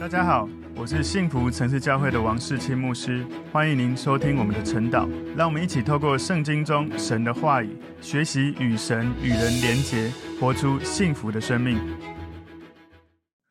大家好，我是幸福城市教会的王世清牧师，欢迎您收听我们的晨祷。让我们一起透过圣经中神的话语，学习与神与人连结，活出幸福的生命。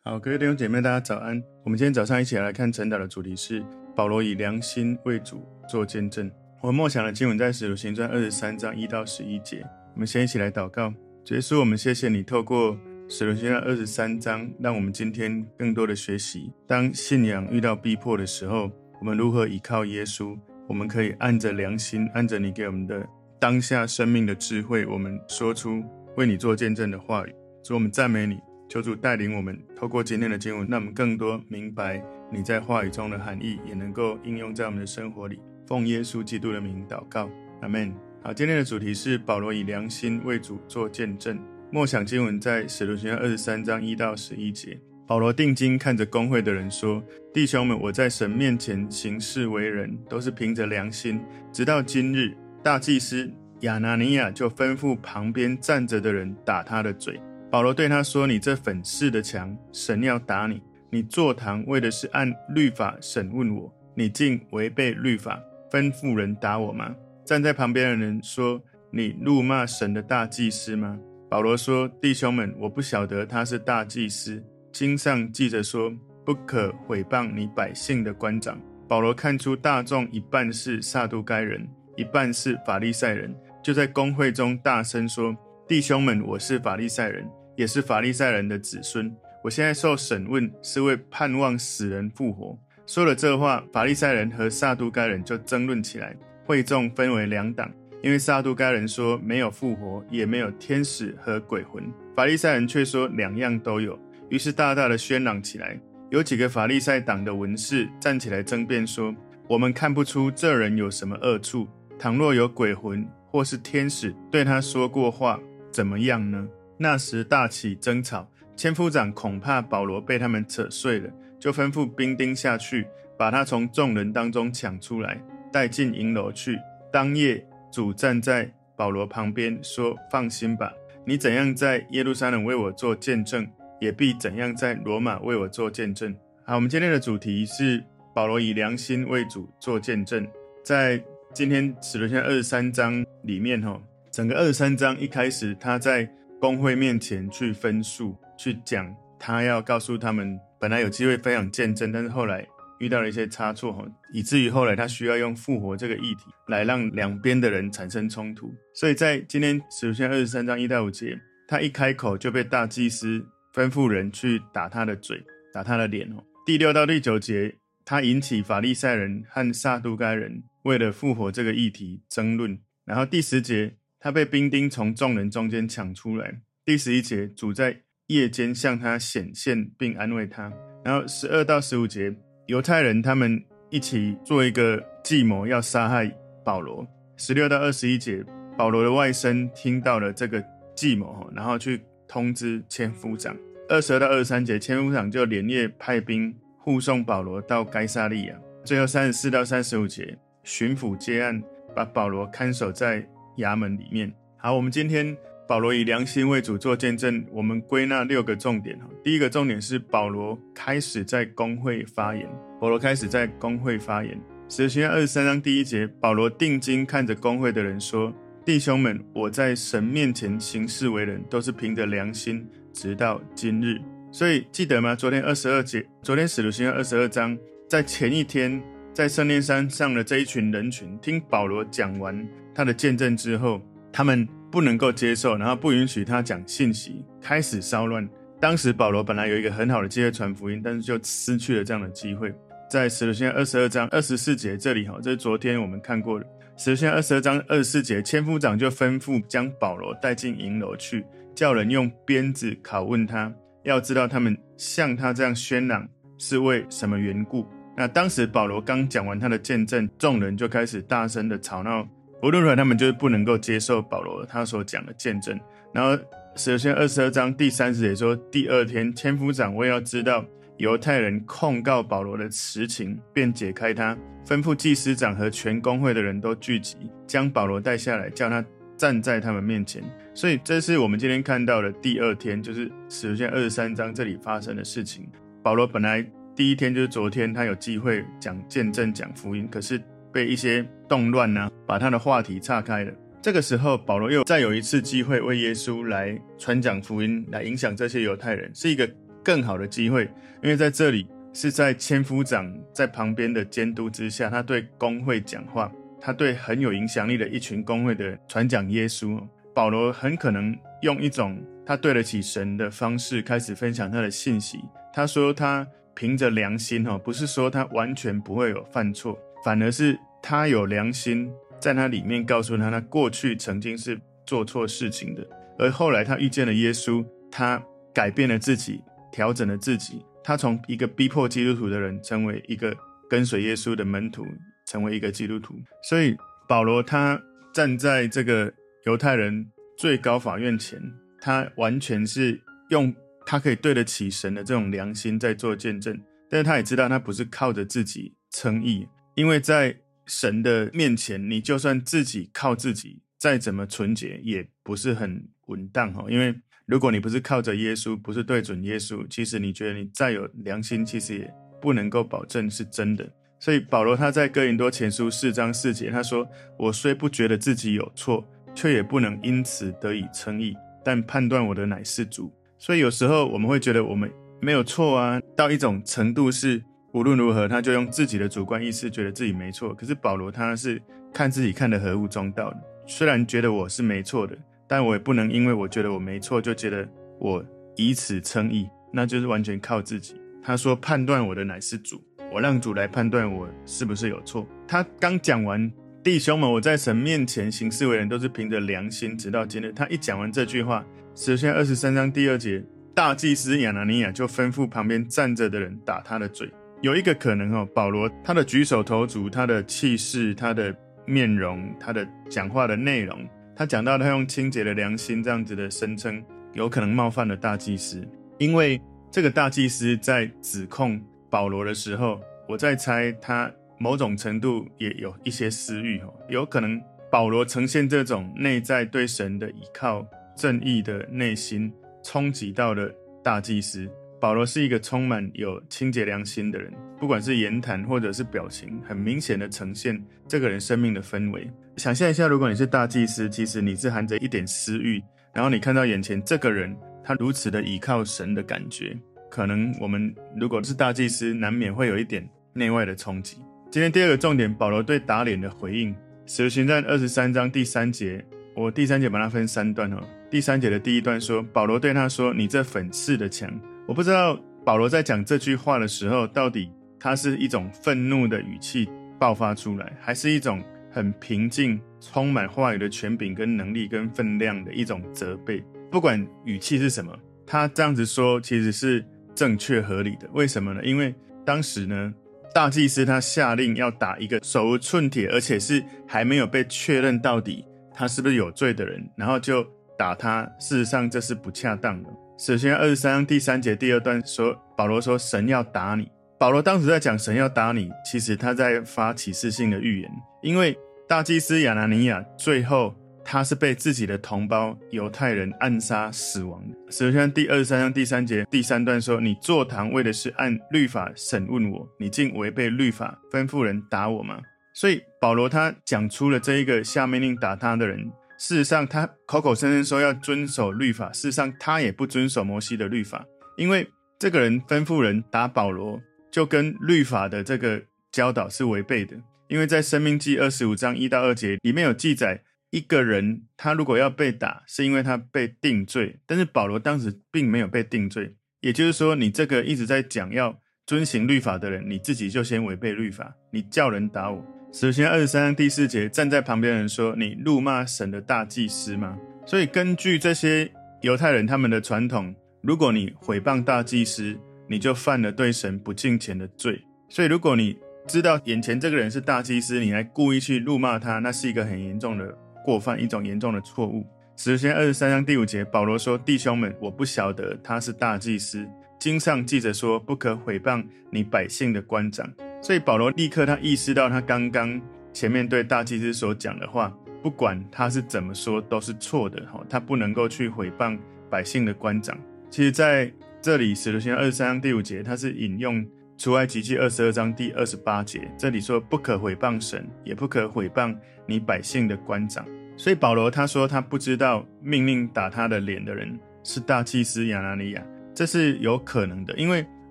好，各位弟兄姐妹，大家早安。我们今天早上一起来看晨祷的主题是保罗以良心为主做见证。我们默想的经文在使徒行传二十三章一到十一节。我们先一起来祷告，耶稣，我们谢谢你透过。使徒行传二十三章，让我们今天更多的学习：当信仰遇到逼迫的时候，我们如何依靠耶稣？我们可以按着良心，按着你给我们的当下生命的智慧，我们说出为你做见证的话语。主，我们赞美你，求主带领我们，透过今天的经文，让我们更多明白你在话语中的含义，也能够应用在我们的生活里。奉耶稣基督的名祷告，阿门。好，今天的主题是保罗以良心为主做见证。默想经文在使徒行传二十三章一到十一节，保罗定睛看着公会的人说：“弟兄们，我在神面前行事为人，都是凭着良心。直到今日，大祭司亚拿尼亚就吩咐旁边站着的人打他的嘴。保罗对他说：‘你这粉饰的墙，神要打你。你坐堂为的是按律法审问我，你竟违背律法，吩咐人打我吗？’站在旁边的人说：‘你怒骂神的大祭司吗？’”保罗说：“弟兄们，我不晓得他是大祭司。经上记着说，不可毁谤你百姓的官长。”保罗看出大众一半是撒都该人，一半是法利赛人，就在公会中大声说：“弟兄们，我是法利赛人，也是法利赛人的子孙。我现在受审问，是为盼望死人复活。”说了这话，法利赛人和撒都该人就争论起来，会众分为两党。因为撒都该人说没有复活，也没有天使和鬼魂；法利赛人却说两样都有。于是大大的喧嚷起来。有几个法利赛党的文士站起来争辩说：“我们看不出这人有什么恶处。倘若有鬼魂或是天使对他说过话，怎么样呢？”那时大起争吵，千夫长恐怕保罗被他们扯碎了，就吩咐兵丁下去，把他从众人当中抢出来，带进营楼去。当夜。主站在保罗旁边说：“放心吧，你怎样在耶路撒冷为我做见证，也必怎样在罗马为我做见证。”好，我们今天的主题是保罗以良心为主做见证。在今天使徒行二十三章里面，哈，整个二十三章一开始，他在公会面前去分数，去讲他要告诉他们，本来有机会分享见证，但是后来。遇到了一些差错，哈以至于后来他需要用复活这个议题来让两边的人产生冲突。所以在今天首先二十三章一到五节，他一开口就被大祭司吩咐人去打他的嘴、打他的脸。哦，第六到第九节，他引起法利赛人和撒都该人为了复活这个议题争论。然后第十节，他被兵丁从众人中间抢出来。第十一节，主在夜间向他显现并安慰他。然后十二到十五节。犹太人他们一起做一个计谋，要杀害保罗。十六到二十一节，保罗的外甥听到了这个计谋，然后去通知千夫长。二十二到二十三节，千夫长就连夜派兵护送保罗到该撒利亚。最后三十四到三十五节，巡抚接案，把保罗看守在衙门里面。好，我们今天。保罗以良心为主做见证，我们归纳六个重点。第一个重点是保罗开始在公会发言。保罗开始在公会发言。使徒行二十三章第一节，保罗定睛看着公会的人说：“弟兄们，我在神面前行事为人，都是凭着良心，直到今日。”所以记得吗？昨天二十二节，昨天使徒行传二十二章，在前一天，在圣殿山上的这一群人群，听保罗讲完他的见证之后，他们。不能够接受，然后不允许他讲信息，开始骚乱。当时保罗本来有一个很好的机会传福音，但是就失去了这样的机会。在使徒行二十二章二十四节这里哈，这是昨天我们看过的。使徒行二十二章二十四节，千夫长就吩咐将保罗带进营楼去，叫人用鞭子拷问他，要知道他们像他这样喧嚷是为什么缘故。那当时保罗刚讲完他的见证，众人就开始大声的吵闹。无论如何，他们就是不能够接受保罗他所讲的见证。然后，使徒行二十二章第三十节说，第二天，千夫长为要知道犹太人控告保罗的实情，便解开他，吩咐祭司长和全公会的人都聚集，将保罗带下来，叫他站在他们面前。所以，这是我们今天看到的第二天，就是使徒行二十三章这里发生的事情。保罗本来第一天就是昨天，他有机会讲见证、讲福音，可是被一些动乱呢、把他的话题岔开了。这个时候，保罗又再有一次机会为耶稣来传讲福音，来影响这些犹太人，是一个更好的机会，因为在这里是在千夫长在旁边的监督之下，他对工会讲话，他对很有影响力的一群工会的传讲耶稣。保罗很可能用一种他对得起神的方式开始分享他的信息。他说他。凭着良心哈，不是说他完全不会有犯错，反而是他有良心，在他里面告诉他，他过去曾经是做错事情的，而后来他遇见了耶稣，他改变了自己，调整了自己，他从一个逼迫基督徒的人，成为一个跟随耶稣的门徒，成为一个基督徒。所以保罗他站在这个犹太人最高法院前，他完全是用。他可以对得起神的这种良心在做见证，但是他也知道他不是靠着自己称义，因为在神的面前，你就算自己靠自己再怎么纯洁，也不是很稳当哈。因为如果你不是靠着耶稣，不是对准耶稣，其实你觉得你再有良心，其实也不能够保证是真的。所以保罗他在哥林多前书四章四节他说：“我虽不觉得自己有错，却也不能因此得以称义，但判断我的乃是主。”所以有时候我们会觉得我们没有错啊，到一种程度是无论如何他就用自己的主观意识觉得自己没错。可是保罗他是看自己看得何物中道的，虽然觉得我是没错的，但我也不能因为我觉得我没错就觉得我以此称义，那就是完全靠自己。他说判断我的乃是主，我让主来判断我是不是有错。他刚讲完弟兄们，我在神面前行事为人都是凭着良心，直到今日。他一讲完这句话。首先，二十三章第二节，大祭司亚拿尼亚就吩咐旁边站着的人打他的嘴。有一个可能哦，保罗他的举手投足、他的气势、他的面容、他的讲话的内容，他讲到他用清洁的良心这样子的声称，有可能冒犯了大祭司。因为这个大祭司在指控保罗的时候，我在猜他某种程度也有一些私欲哦，有可能保罗呈现这种内在对神的依靠。正义的内心冲击到了大祭司保罗，是一个充满有清洁良心的人，不管是言谈或者是表情，很明显的呈现这个人生命的氛围。想象一下，如果你是大祭司，其实你是含着一点私欲，然后你看到眼前这个人，他如此的倚靠神的感觉，可能我们如果是大祭司，难免会有一点内外的冲击。今天第二个重点，保罗对打脸的回应，使徒行传二十三章第三节，我第三节把它分三段哦。第三节的第一段说，保罗对他说：“你这粉刺的墙。”我不知道保罗在讲这句话的时候，到底他是一种愤怒的语气爆发出来，还是一种很平静、充满话语的权柄跟能力跟分量的一种责备。不管语气是什么，他这样子说其实是正确合理的。为什么呢？因为当时呢，大祭司他下令要打一个手无寸铁，而且是还没有被确认到底他是不是有罪的人，然后就。打他，事实上这是不恰当的。首先，二十三章第三节第二段说，保罗说神要打你。保罗当时在讲神要打你，其实他在发启示性的预言，因为大祭司亚拿尼亚最后他是被自己的同胞犹太人暗杀死亡的。首先，第二十三章第三节第三段说，你坐堂为的是按律法审问我，你竟违背律法，吩咐人打我吗？所以保罗他讲出了这一个下命令打他的人。事实上，他口口声声说要遵守律法，事实上他也不遵守摩西的律法，因为这个人吩咐人打保罗，就跟律法的这个教导是违背的。因为在申命记二十五章一到二节里面有记载，一个人他如果要被打，是因为他被定罪，但是保罗当时并没有被定罪，也就是说，你这个一直在讲要遵行律法的人，你自己就先违背律法，你叫人打我。首先，二十三章第四节，站在旁边人说：“你辱骂神的大祭司吗？”所以，根据这些犹太人他们的传统，如果你诽谤大祭司，你就犯了对神不敬虔的罪。所以，如果你知道眼前这个人是大祭司，你还故意去辱骂他，那是一个很严重的过犯，一种严重的错误。首先，二十三章第五节，保罗说：“弟兄们，我不晓得他是大祭司。经上记着说，不可诽谤你百姓的官长。”所以保罗立刻他意识到，他刚刚前面对大祭司所讲的话，不管他是怎么说，都是错的。哈，他不能够去诽谤百姓的官长。其实在这里，使徒行二十三章第五节，他是引用出埃及记二十二章第二十八节，这里说不可毁谤神，也不可毁谤你百姓的官长。所以保罗他说他不知道命令打他的脸的人是大祭司亚拿尼亚，这是有可能的，因为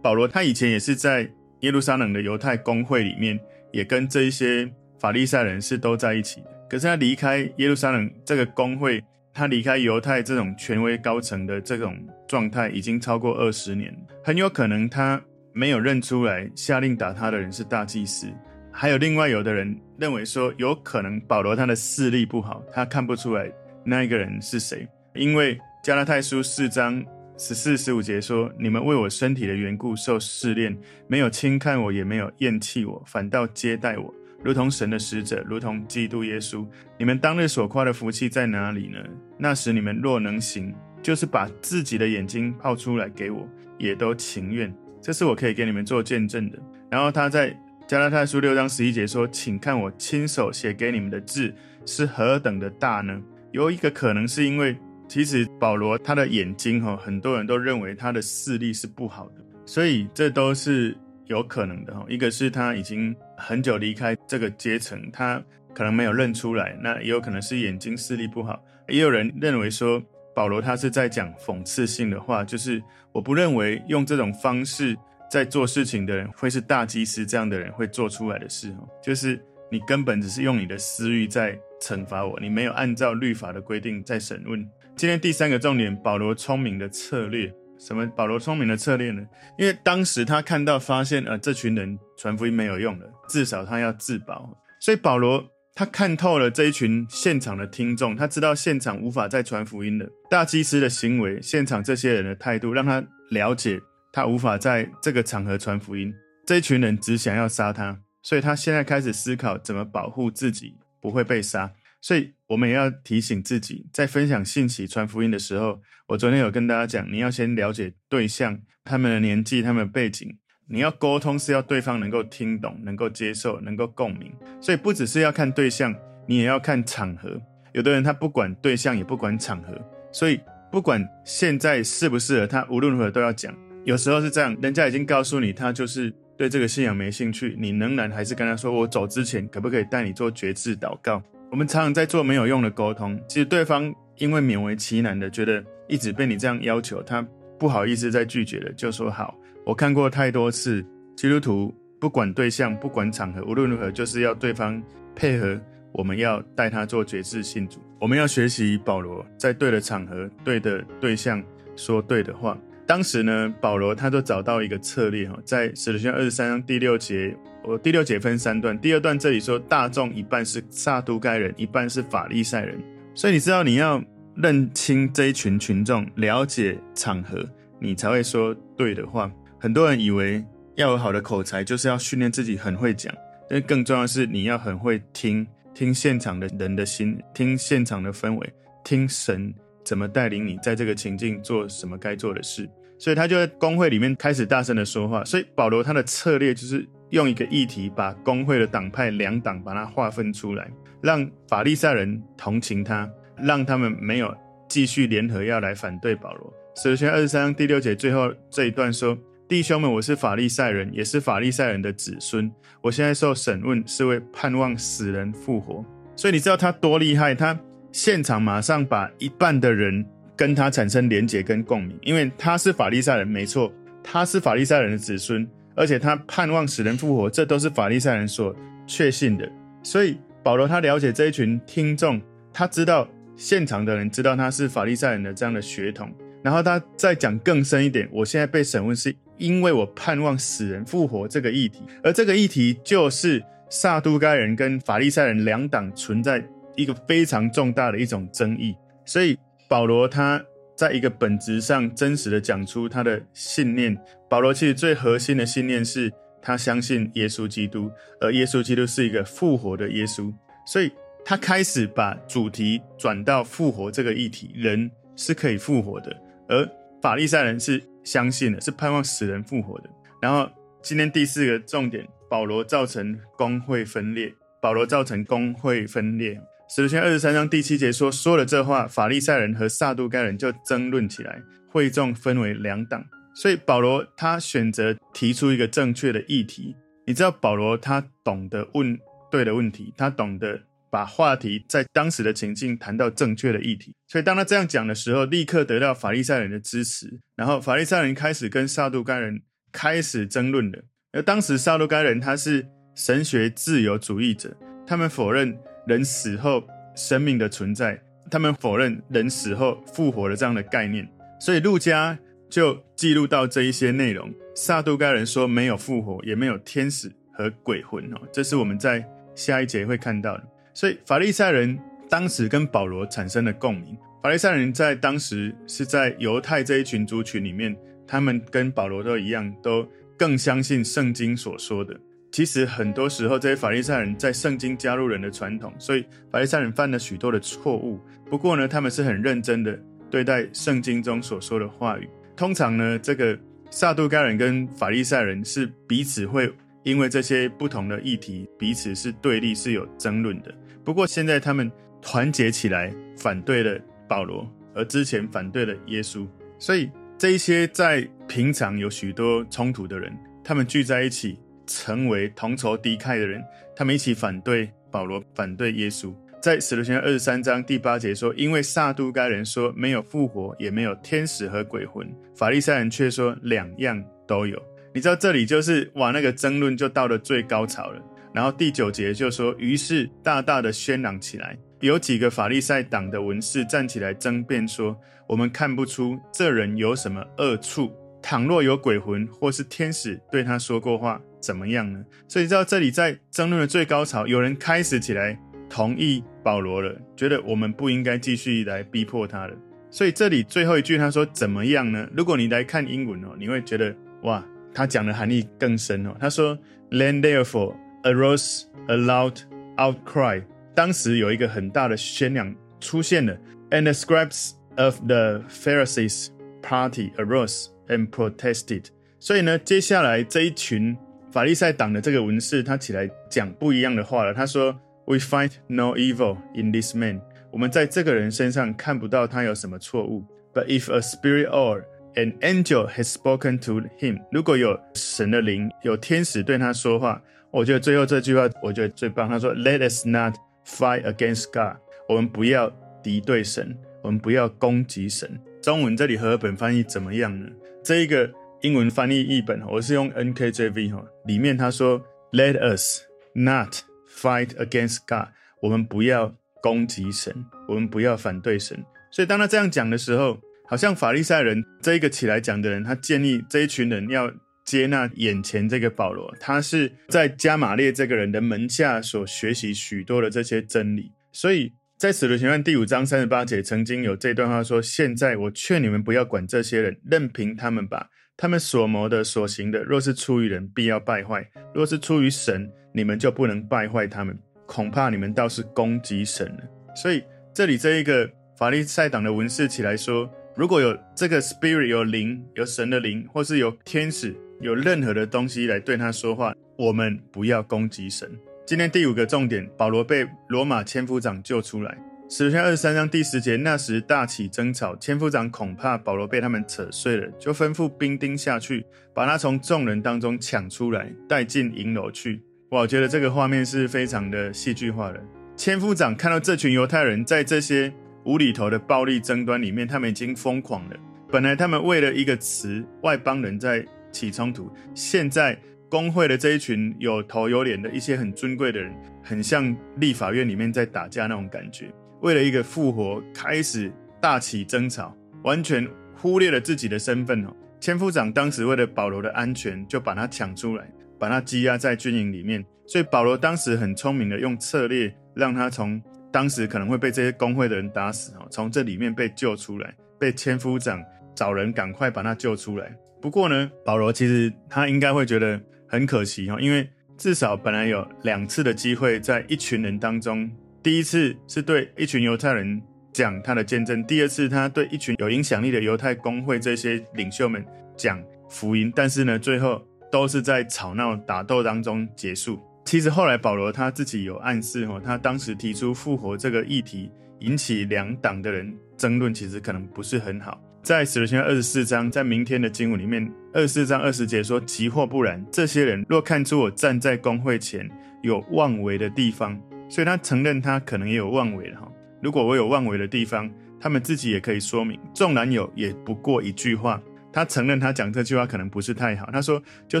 保罗他以前也是在耶路撒冷的犹太公会里面，也跟这一些法利赛人是都在一起。可是他离开耶路撒冷这个公会，他离开犹太这种权威高层的这种状态，已经超过二十年，很有可能他没有认出来下令打他的人是大祭司。还有另外有的人认为说，有可能保罗他的视力不好，他看不出来那一个人是谁。因为加拉太书四章十四、十五节说：“你们为我身体的缘故受试炼，没有轻看我，也没有厌弃我，反倒接待我，如同神的使者，如同基督耶稣。你们当日所夸的福气在哪里呢？那时你们若能行，就是把自己的眼睛泡出来给我，也都情愿。这是我可以给你们做见证的。”然后他在。加拉太书六章十一节说：“请看我亲手写给你们的字是何等的大呢？”有一个可能是因为，其实保罗他的眼睛哈，很多人都认为他的视力是不好的，所以这都是有可能的哈。一个是他已经很久离开这个阶层，他可能没有认出来；那也有可能是眼睛视力不好。也有人认为说，保罗他是在讲讽刺性的话，就是我不认为用这种方式。在做事情的人会是大祭司这样的人会做出来的事哈，就是你根本只是用你的私欲在惩罚我，你没有按照律法的规定在审问。今天第三个重点，保罗聪明的策略。什么？保罗聪明的策略呢？因为当时他看到发现，呃，这群人传福音没有用了，至少他要自保。所以保罗他看透了这一群现场的听众，他知道现场无法再传福音了。大祭司的行为，现场这些人的态度，让他了解。他无法在这个场合传福音，这一群人只想要杀他，所以他现在开始思考怎么保护自己不会被杀。所以我们也要提醒自己，在分享信息、传福音的时候，我昨天有跟大家讲，你要先了解对象、他们的年纪、他们的背景。你要沟通是要对方能够听懂、能够接受、能够共鸣。所以不只是要看对象，你也要看场合。有的人他不管对象，也不管场合，所以不管现在适不适合，他无论如何都要讲。有时候是这样，人家已经告诉你，他就是对这个信仰没兴趣，你仍然还是跟他说：“我走之前，可不可以带你做决志祷告？”我们常常在做没有用的沟通。其实对方因为勉为其难的觉得一直被你这样要求，他不好意思再拒绝了，就说：“好。”我看过太多次，基督徒不管对象，不管场合，无论如何就是要对方配合，我们要带他做决志信主。我们要学习保罗，在对的场合、对的对象说对的话。当时呢，保罗他都找到一个策略哈，在使徒行二十三章第六节，我第六节分三段，第二段这里说大众一半是撒都该人，一半是法利赛人，所以你知道你要认清这一群群众，了解场合，你才会说对的话。很多人以为要有好的口才，就是要训练自己很会讲，但更重要的是你要很会听，听现场的人的心，听现场的氛围，听神。怎么带领你在这个情境做什么该做的事？所以他就在公会里面开始大声的说话。所以保罗他的策略就是用一个议题把公会的党派两党把它划分出来，让法利赛人同情他，让他们没有继续联合要来反对保罗。首先二十三章第六节最后这一段说：“弟兄们，我是法利赛人，也是法利赛人的子孙。我现在受审问，是为盼望死人复活。”所以你知道他多厉害？他。现场马上把一半的人跟他产生连结跟共鸣，因为他是法利赛人，没错，他是法利赛人的子孙，而且他盼望死人复活，这都是法利赛人所确信的。所以保罗他了解这一群听众，他知道现场的人知道他是法利赛人的这样的血统，然后他再讲更深一点，我现在被审问是因为我盼望死人复活这个议题，而这个议题就是撒都该人跟法利赛人两党存在。一个非常重大的一种争议，所以保罗他在一个本质上真实的讲出他的信念。保罗其实最核心的信念是他相信耶稣基督，而耶稣基督是一个复活的耶稣，所以他开始把主题转到复活这个议题，人是可以复活的，而法利赛人是相信的，是盼望死人复活的。然后今天第四个重点，保罗造成公会分裂，保罗造成公会分裂。使徒行二十三章第七节说：“说了这话，法利赛人和撒都该人就争论起来，会众分为两党。所以保罗他选择提出一个正确的议题。你知道保罗他懂得问对的问题，他懂得把话题在当时的情境谈到正确的议题。所以当他这样讲的时候，立刻得到法利赛人的支持。然后法利赛人开始跟撒都该人开始争论了。而当时撒都该人他是神学自由主义者，他们否认人死后生命的存在，他们否认人死后复活的这样的概念。所以路加就记录到这一些内容。撒都该人说没有复活，也没有天使和鬼魂哦，这是我们在下一节会看到的。所以法利赛人当时跟保罗产生了共鸣。法利赛人在当时是在犹太这一群族群里面，他们跟保罗都一样，都更相信圣经所说的。其实很多时候，这些法利赛人在圣经加入人的传统，所以法利赛人犯了许多的错误。不过呢，他们是很认真的对待圣经中所说的话语。通常呢，这个。撒都该人跟法利赛人是彼此会因为这些不同的议题，彼此是对立，是有争论的。不过现在他们团结起来反对了保罗，而之前反对了耶稣。所以这一些在平常有许多冲突的人，他们聚在一起，成为同仇敌忾的人，他们一起反对保罗，反对耶稣。在使徒行传二十三章第八节说：“因为撒都该人说没有复活，也没有天使和鬼魂；法利赛人却说两样都有。”你知道这里就是哇，那个争论就到了最高潮了。然后第九节就说：“于是大大的喧嚷起来，有几个法利赛党的文士站起来争辩说：我们看不出这人有什么恶处。倘若有鬼魂或是天使对他说过话，怎么样呢？所以你知道这里在争论的最高潮，有人开始起来。”同意保罗了，觉得我们不应该继续来逼迫他了。所以这里最后一句他说怎么样呢？如果你来看英文哦，你会觉得哇，他讲的含义更深哦。他说，Then therefore arose a loud outcry。当时有一个很大的宣扬出现了，and the scribes of the Pharisees party arose and protested。所以呢，接下来这一群法利赛党的这个文士，他起来讲不一样的话了。他说。We find no evil in this man。我们在这个人身上看不到他有什么错误。But if a spirit or an angel has spoken to him，如果有神的灵，有天使对他说话，我觉得最后这句话我觉得最棒。他说：“Let us not fight against God。”我们不要敌对神，我们不要攻击神。中文这里和本翻译怎么样呢？这一个英文翻译译本，我是用 NKJV 哈，里面他说：“Let us not。” Fight against God，我们不要攻击神，我们不要反对神。所以当他这样讲的时候，好像法利赛人这一个起来讲的人，他建议这一群人要接纳眼前这个保罗，他是在加玛列这个人的门下所学习许多的这些真理。所以在使徒行传第五章三十八节，曾经有这段话说：“现在我劝你们不要管这些人，任凭他们吧。他们所谋的、所行的，若是出于人，必要败坏；若是出于神。”你们就不能败坏他们，恐怕你们倒是攻击神了。所以这里这一个法利赛党的文士起来说，如果有这个 spirit 有灵，有神的灵，或是有天使，有任何的东西来对他说话，我们不要攻击神。今天第五个重点，保罗被罗马千夫长救出来。使徒行二十三章第十节，那时大起争吵，千夫长恐怕保罗被他们扯碎了，就吩咐兵丁下去，把他从众人当中抢出来，带进营楼去。我觉得这个画面是非常的戏剧化的。千夫长看到这群犹太人在这些无厘头的暴力争端里面，他们已经疯狂了。本来他们为了一个词，外邦人在起冲突，现在工会的这一群有头有脸的一些很尊贵的人，很像立法院里面在打架那种感觉。为了一个复活，开始大起争吵，完全忽略了自己的身份哦。千夫长当时为了保罗的安全，就把他抢出来。把他羁押在军营里面，所以保罗当时很聪明的用策略，让他从当时可能会被这些工会的人打死哦，从这里面被救出来，被千夫长找人赶快把他救出来。不过呢，保罗其实他应该会觉得很可惜哦，因为至少本来有两次的机会在一群人当中，第一次是对一群犹太人讲他的见证，第二次他对一群有影响力的犹太工会这些领袖们讲福音，但是呢，最后。都是在吵闹打斗当中结束。其实后来保罗他自己有暗示哦，他当时提出复活这个议题，引起两党的人争论，其实可能不是很好。在使徒行传二十四章，在明天的经文里面，二十四章二十节说：“即或不然，这些人若看出我站在公会前有妄为的地方，所以他承认他可能也有妄为了哈。如果我有妄为的地方，他们自己也可以说明。纵然有，也不过一句话。他承认他讲这句话可能不是太好。他说：就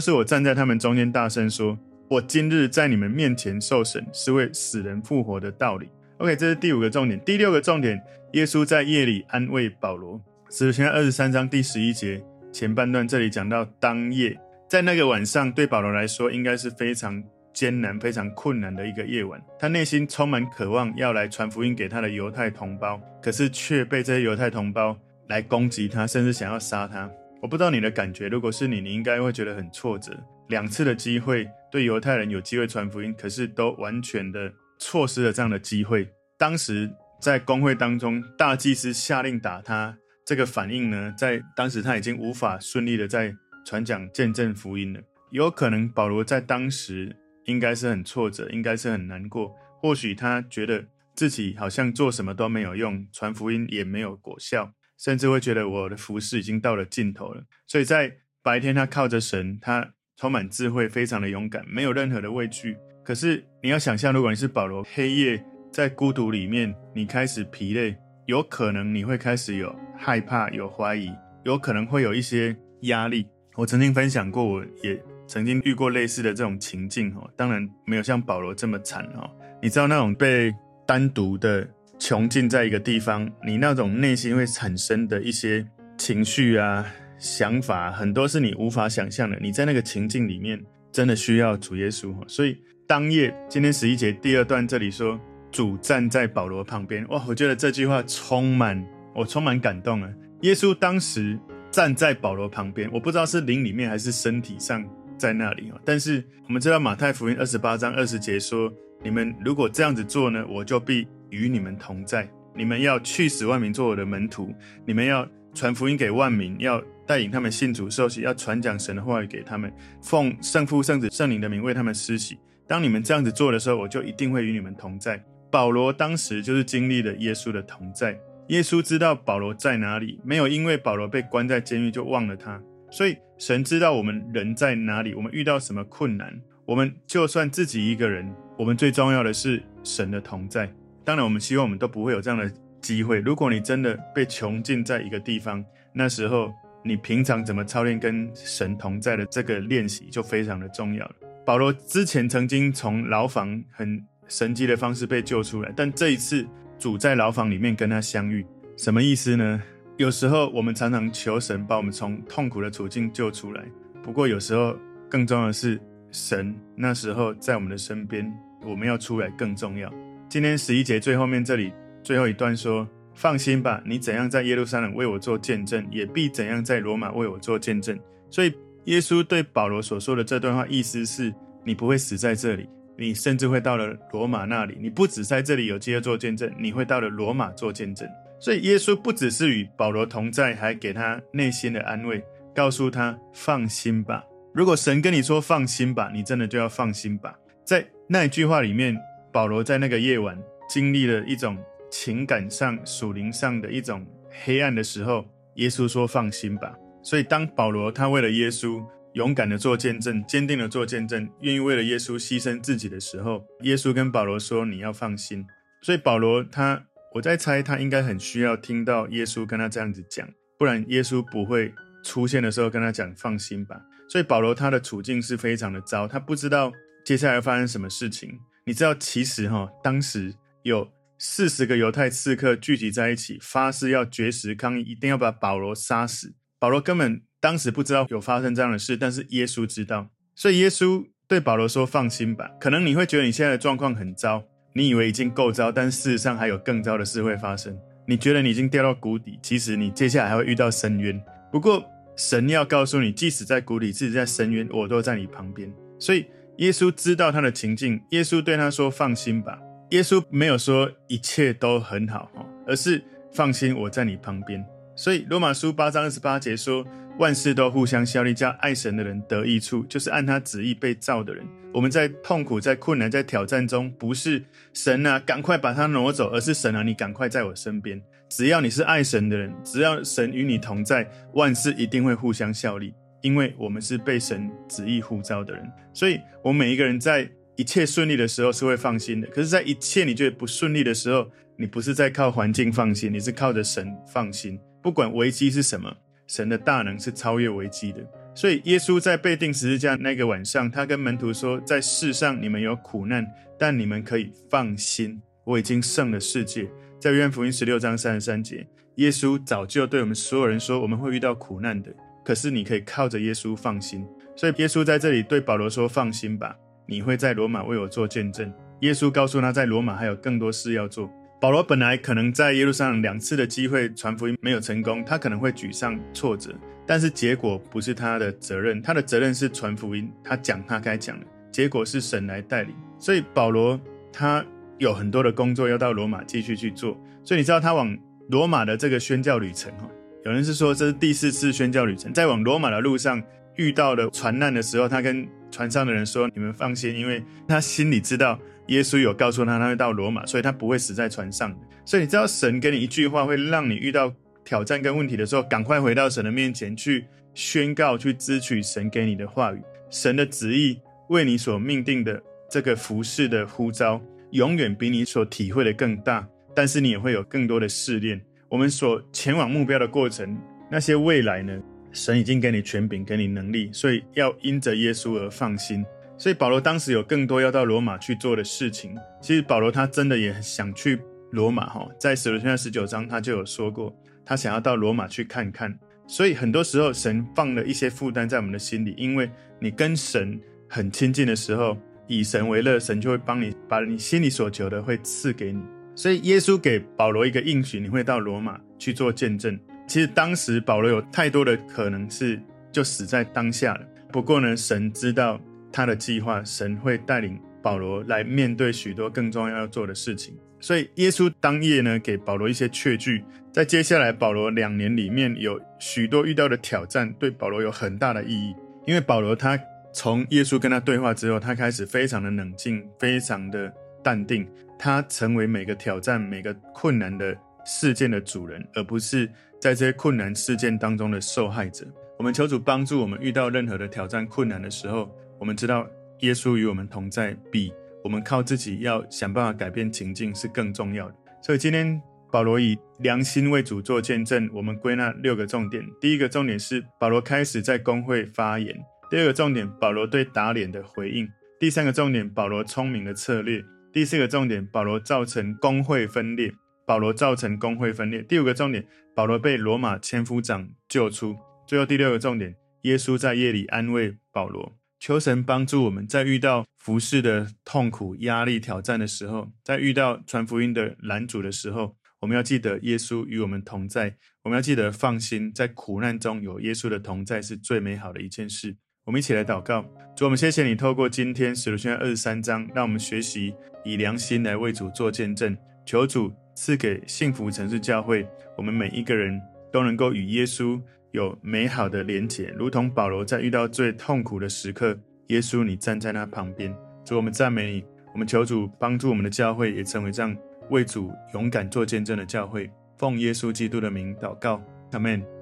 是我站在他们中间大声说，我今日在你们面前受审，是为死人复活的道理。” OK，这是第五个重点。第六个重点，耶稣在夜里安慰保罗。使徒行传二十三章第十一节前半段，这里讲到当夜，在那个晚上，对保罗来说，应该是非常艰难、非常困难的一个夜晚。他内心充满渴望，要来传福音给他的犹太同胞，可是却被这些犹太同胞来攻击他，甚至想要杀他。我不知道你的感觉，如果是你，你应该会觉得很挫折。两次的机会，对犹太人有机会传福音，可是都完全的。错失了这样的机会。当时在公会当中，大祭司下令打他，这个反应呢，在当时他已经无法顺利的在传讲见证福音了。有可能保罗在当时应该是很挫折，应该是很难过。或许他觉得自己好像做什么都没有用，传福音也没有果效，甚至会觉得我的服事已经到了尽头了。所以在白天，他靠着神，他充满智慧，非常的勇敢，没有任何的畏惧。可是你要想象，如果你是保罗，黑夜在孤独里面，你开始疲累，有可能你会开始有害怕、有怀疑，有可能会有一些压力。我曾经分享过，我也曾经遇过类似的这种情境哦，当然没有像保罗这么惨哦。你知道那种被单独的囚禁在一个地方，你那种内心会产生的一些情绪啊、想法，很多是你无法想象的。你在那个情境里面，真的需要主耶稣，所以。当夜，今天十一节第二段这里说，主站在保罗旁边。哇，我觉得这句话充满，我充满感动啊！耶稣当时站在保罗旁边，我不知道是灵里面还是身体上在那里。但是我们知道马太福音二十八章二十节说，你们如果这样子做呢，我就必与你们同在。你们要去使万民做我的门徒，你们要传福音给万民，要带领他们信主受洗，要传讲神的话语给他们，奉圣父、圣子、圣灵的名为他们施洗。当你们这样子做的时候，我就一定会与你们同在。保罗当时就是经历了耶稣的同在。耶稣知道保罗在哪里，没有因为保罗被关在监狱就忘了他。所以神知道我们人在哪里，我们遇到什么困难，我们就算自己一个人，我们最重要的是神的同在。当然，我们希望我们都不会有这样的机会。如果你真的被囚禁在一个地方，那时候你平常怎么操练跟神同在的这个练习就非常的重要了。保罗之前曾经从牢房很神迹的方式被救出来，但这一次主在牢房里面跟他相遇，什么意思呢？有时候我们常常求神把我们从痛苦的处境救出来，不过有时候更重要的是神那时候在我们的身边，我们要出来更重要。今天十一节最后面这里最后一段说：“放心吧，你怎样在耶路撒冷为我做见证，也必怎样在罗马为我做见证。”所以。耶稣对保罗所说的这段话，意思是你不会死在这里，你甚至会到了罗马那里。你不只在这里有机会做见证，你会到了罗马做见证。所以耶稣不只是与保罗同在，还给他内心的安慰，告诉他放心吧。如果神跟你说放心吧，你真的就要放心吧。在那一句话里面，保罗在那个夜晚经历了一种情感上、属灵上的一种黑暗的时候，耶稣说放心吧。所以，当保罗他为了耶稣勇敢的做见证，坚定的做见证，愿意为了耶稣牺牲自己的时候，耶稣跟保罗说：“你要放心。”所以保罗他，我在猜他应该很需要听到耶稣跟他这样子讲，不然耶稣不会出现的时候跟他讲放心吧。所以保罗他的处境是非常的糟，他不知道接下来发生什么事情。你知道，其实哈，当时有四十个犹太刺客聚集在一起，发誓要绝食抗议，一定要把保罗杀死。保罗根本当时不知道有发生这样的事，但是耶稣知道，所以耶稣对保罗说：“放心吧。”可能你会觉得你现在的状况很糟，你以为已经够糟，但事实上还有更糟的事会发生。你觉得你已经掉到谷底，其实你接下来还会遇到深渊。不过神要告诉你，即使在谷底，即使在深渊，我都在你旁边。所以耶稣知道他的情境，耶稣对他说：“放心吧。”耶稣没有说一切都很好，而是放心，我在你旁边。所以罗马书八章二十八节说，万事都互相效力，叫爱神的人得益处，就是按他旨意被造的人。我们在痛苦、在困难、在挑战中，不是神啊，赶快把它挪走，而是神啊，你赶快在我身边。只要你是爱神的人，只要神与你同在，万事一定会互相效力，因为我们是被神旨意呼召的人。所以，我们每一个人在一切顺利的时候是会放心的。可是，在一切你觉得不顺利的时候，你不是在靠环境放心，你是靠着神放心。不管危机是什么，神的大能是超越危机的。所以，耶稣在被钉十字架那个晚上，他跟门徒说：“在世上你们有苦难，但你们可以放心，我已经胜了世界。”在约翰福音十六章三十三节，耶稣早就对我们所有人说：“我们会遇到苦难的，可是你可以靠着耶稣放心。”所以，耶稣在这里对保罗说：“放心吧，你会在罗马为我做见证。”耶稣告诉他在罗马还有更多事要做。保罗本来可能在耶路撒冷两次的机会传福音没有成功，他可能会沮丧挫折。但是结果不是他的责任，他的责任是传福音，他讲他该讲的，结果是神来带领。所以保罗他有很多的工作要到罗马继续去做。所以你知道他往罗马的这个宣教旅程，哈，有人是说这是第四次宣教旅程，在往罗马的路上遇到了船难的时候，他跟船上的人说：“你们放心，因为他心里知道耶稣有告诉他他会到罗马，所以他不会死在船上。”所以你知道神给你一句话，会让你遇到。挑战跟问题的时候，赶快回到神的面前去宣告、去支取神给你的话语。神的旨意为你所命定的这个服事的呼召，永远比你所体会的更大。但是你也会有更多的试炼。我们所前往目标的过程，那些未来呢？神已经给你权柄，给你能力，所以要因着耶稣而放心。所以保罗当时有更多要到罗马去做的事情。其实保罗他真的也想去罗马哈，在使徒行传十九章他就有说过。他想要到罗马去看看，所以很多时候神放了一些负担在我们的心里，因为你跟神很亲近的时候，以神为乐，神就会帮你把你心里所求的会赐给你。所以耶稣给保罗一个应许，你会到罗马去做见证。其实当时保罗有太多的可能是就死在当下了，不过呢，神知道他的计划，神会带领保罗来面对许多更重要要做的事情。所以耶稣当夜呢，给保罗一些确据，在接下来保罗两年里面有许多遇到的挑战，对保罗有很大的意义。因为保罗他从耶稣跟他对话之后，他开始非常的冷静，非常的淡定，他成为每个挑战、每个困难的事件的主人，而不是在这些困难事件当中的受害者。我们求主帮助我们，遇到任何的挑战、困难的时候，我们知道耶稣与我们同在，比。我们靠自己要想办法改变情境是更重要的。所以今天保罗以良心为主做见证，我们归纳六个重点。第一个重点是保罗开始在公会发言；第二个重点，保罗对打脸的回应；第三个重点，保罗聪明的策略；第四个重点，保罗造成公会分裂；保罗造成工会分裂；第五个重点，保罗被罗马千夫长救出；最后第六个重点，耶稣在夜里安慰保罗。求神帮助我们，在遇到服事的痛苦、压力、挑战的时候，在遇到传福音的拦阻的时候，我们要记得耶稣与我们同在。我们要记得放心，在苦难中有耶稣的同在是最美好的一件事。我们一起来祷告，主，我们谢谢你透过今天使徒行传二十三章，让我们学习以良心来为主做见证。求主赐给幸福城市教会，我们每一个人都能够与耶稣。有美好的连结，如同保罗在遇到最痛苦的时刻，耶稣你站在他旁边。主，我们赞美你，我们求主帮助我们的教会也成为这样为主勇敢做见证的教会。奉耶稣基督的名祷告，阿门。